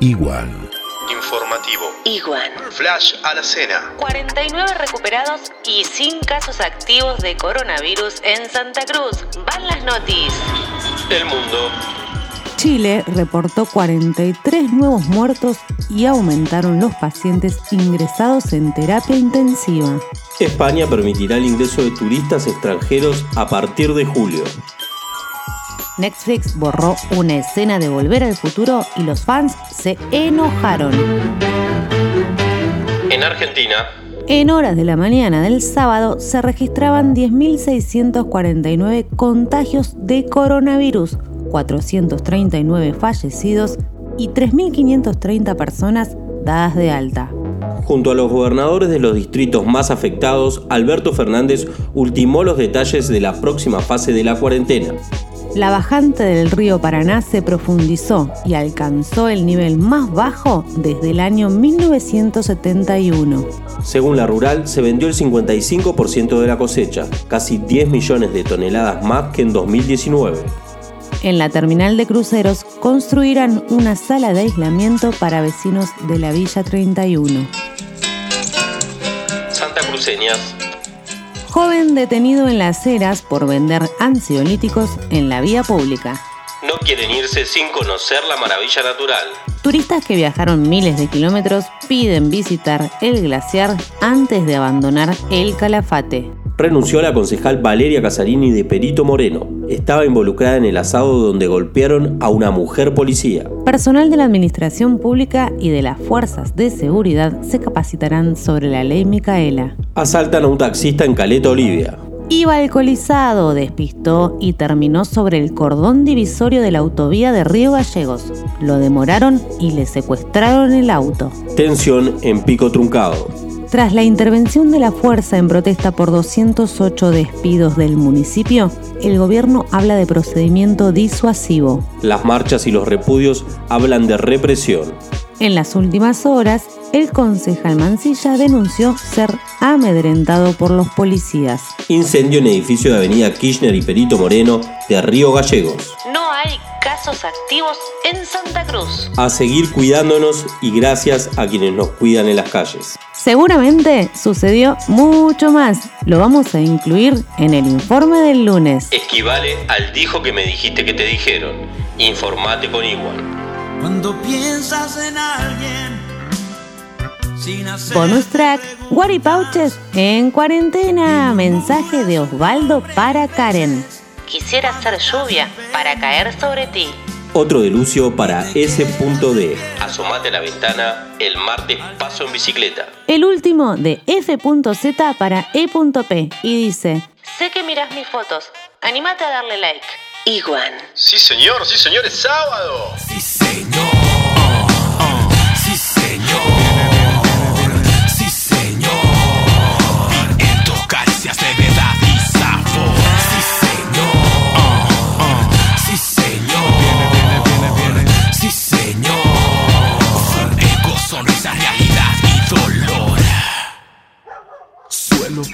Igual. Informativo. Igual. Flash a la cena. 49 recuperados y sin casos activos de coronavirus en Santa Cruz. Van las noticias. El mundo. Chile reportó 43 nuevos muertos y aumentaron los pacientes ingresados en terapia intensiva. España permitirá el ingreso de turistas extranjeros a partir de julio. Netflix borró una escena de Volver al Futuro y los fans se enojaron. En Argentina. En horas de la mañana del sábado se registraban 10.649 contagios de coronavirus, 439 fallecidos y 3.530 personas dadas de alta. Junto a los gobernadores de los distritos más afectados, Alberto Fernández ultimó los detalles de la próxima fase de la cuarentena. La bajante del río Paraná se profundizó y alcanzó el nivel más bajo desde el año 1971. Según la rural, se vendió el 55% de la cosecha, casi 10 millones de toneladas más que en 2019. En la terminal de cruceros construirán una sala de aislamiento para vecinos de la Villa 31. Santa Cruceñas. Joven detenido en las eras por vender ansiolíticos en la vía pública. No quieren irse sin conocer la maravilla natural. Turistas que viajaron miles de kilómetros piden visitar el glaciar antes de abandonar el Calafate. Renunció la concejal Valeria Casarini de Perito Moreno. Estaba involucrada en el asado donde golpearon a una mujer policía. Personal de la Administración Pública y de las Fuerzas de Seguridad se capacitarán sobre la ley Micaela. Asaltan a un taxista en Caleta, Olivia. Iba alcoholizado, despistó y terminó sobre el cordón divisorio de la autovía de Río Gallegos. Lo demoraron y le secuestraron el auto. Tensión en Pico Truncado. Tras la intervención de la fuerza en protesta por 208 despidos del municipio, el gobierno habla de procedimiento disuasivo. Las marchas y los repudios hablan de represión. En las últimas horas, el concejal Mancilla denunció ser amedrentado por los policías. Incendio en edificio de Avenida Kirchner y Perito Moreno de Río Gallegos. No casos activos en Santa Cruz. A seguir cuidándonos y gracias a quienes nos cuidan en las calles. Seguramente sucedió mucho más. Lo vamos a incluir en el informe del lunes. Equivale al dijo que me dijiste que te dijeron. Informate con igual. Cuando piensas en alguien Bonus track, Guaripauches en cuarentena. Mensaje de Osvaldo para Karen. Quisiera hacer lluvia para caer sobre ti. Otro de Lucio para S.D. Asomate a la ventana. El martes paso en bicicleta. El último de F.Z para E.P. y dice, Sé que miras mis fotos. Anímate a darle like. Igual. Sí, señor, sí, señor, es sábado. Sí, señor. Sí, señor. Facebook.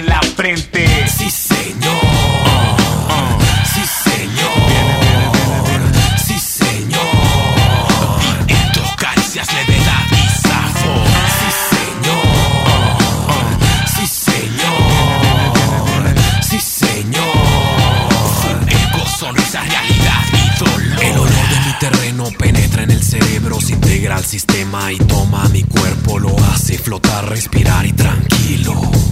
la frente. Sí, señor. Sí, señor. Sí, señor. Y en tus caricias levedad y sabor. Sí, señor. Sí, señor. Sí, señor. Ego, sonrisa, realidad y dolor. El olor de mi terreno penetra en el cerebro, se integra al sistema y toma mi cuerpo, lo hace flotar, respirar y tranquilo.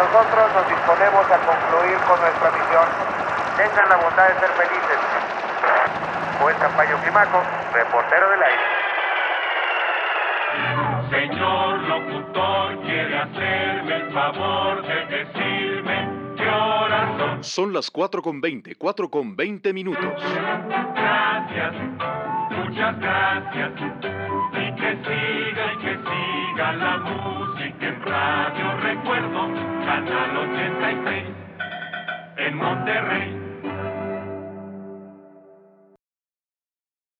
Nosotros nos disponemos a concluir con nuestra misión. Tengan la bondad de ser felices. Juez Campayo Climaco, reportero del aire. Señor locutor, quiere hacerme el favor de decirme qué horas son. Son las 4 con 20, 4 con 20 minutos. Gracias, muchas gracias. Y que siga y que siga la música en Radio Recuerdo, Monterrey.